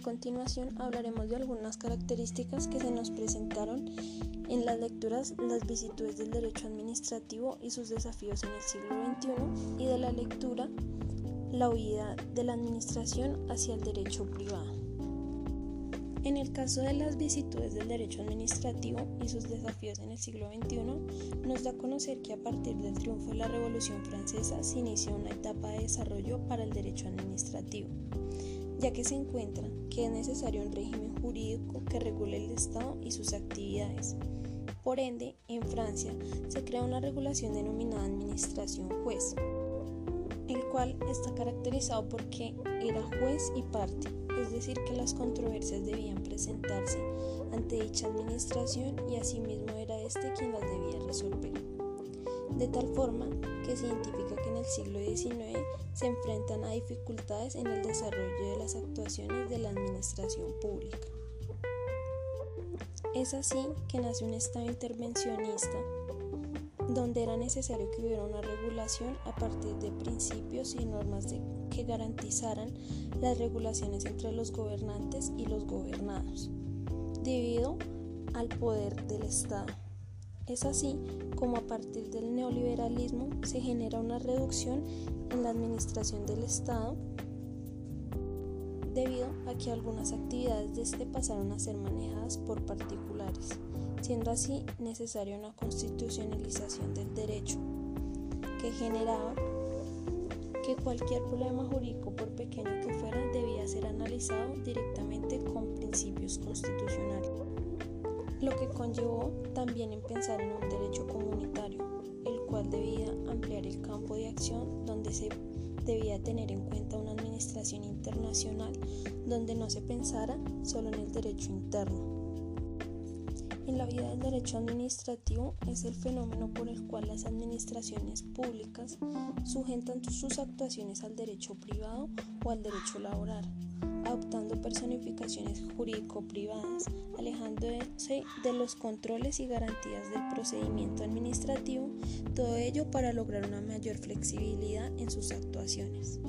continuación hablaremos de algunas características que se nos presentaron en las lecturas Las vicisitudes del derecho administrativo y sus desafíos en el siglo XXI y de la lectura La huida de la administración hacia el derecho privado. En el caso de las vicisitudes del derecho administrativo y sus desafíos en el siglo XXI, nos da a conocer que a partir del triunfo de la Revolución Francesa se inició una etapa de desarrollo para el derecho administrativo ya que se encuentra que es necesario un régimen jurídico que regule el Estado y sus actividades. Por ende, en Francia se crea una regulación denominada administración juez, el cual está caracterizado porque era juez y parte, es decir, que las controversias debían presentarse ante dicha administración y asimismo era este quien las debía resolver. De tal forma que se identifica el siglo XIX se enfrentan a dificultades en el desarrollo de las actuaciones de la administración pública. Es así que nace un Estado intervencionista donde era necesario que hubiera una regulación a partir de principios y normas que garantizaran las regulaciones entre los gobernantes y los gobernados, debido al poder del Estado. Es así como a partir del neoliberalismo se genera una reducción en la administración del Estado debido a que algunas actividades de este pasaron a ser manejadas por particulares, siendo así necesaria una constitucionalización del derecho que generaba que cualquier problema jurídico, por pequeño que fuera, debía ser analizado directamente con principios constitucionales lo que conllevó también en pensar en un derecho comunitario, el cual debía ampliar el campo de acción donde se debía tener en cuenta una administración internacional donde no se pensara solo en el derecho interno. En la vida del derecho administrativo es el fenómeno por el cual las administraciones públicas sujetan sus actuaciones al derecho privado o al derecho laboral, adoptando personificaciones jurídico-privadas, alejándose de los controles y garantías del procedimiento administrativo, todo ello para lograr una mayor flexibilidad en sus actuaciones.